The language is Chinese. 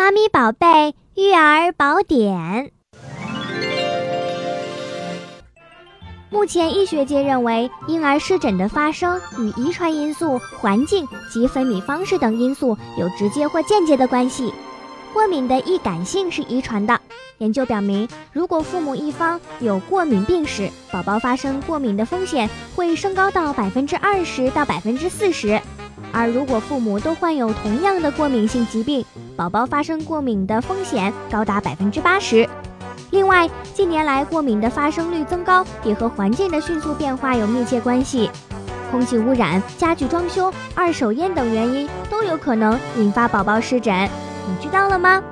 妈咪宝贝育儿宝典。目前医学界认为，婴儿湿疹的发生与遗传因素、环境及分泌方式等因素有直接或间接的关系。过敏的易感性是遗传的。研究表明，如果父母一方有过敏病史，宝宝发生过敏的风险会升高到百分之二十到百分之四十。而如果父母都患有同样的过敏性疾病，宝宝发生过敏的风险高达百分之八十。另外，近年来过敏的发生率增高也和环境的迅速变化有密切关系。空气污染、家具装修、二手烟等原因都有可能引发宝宝湿疹。你知道了吗？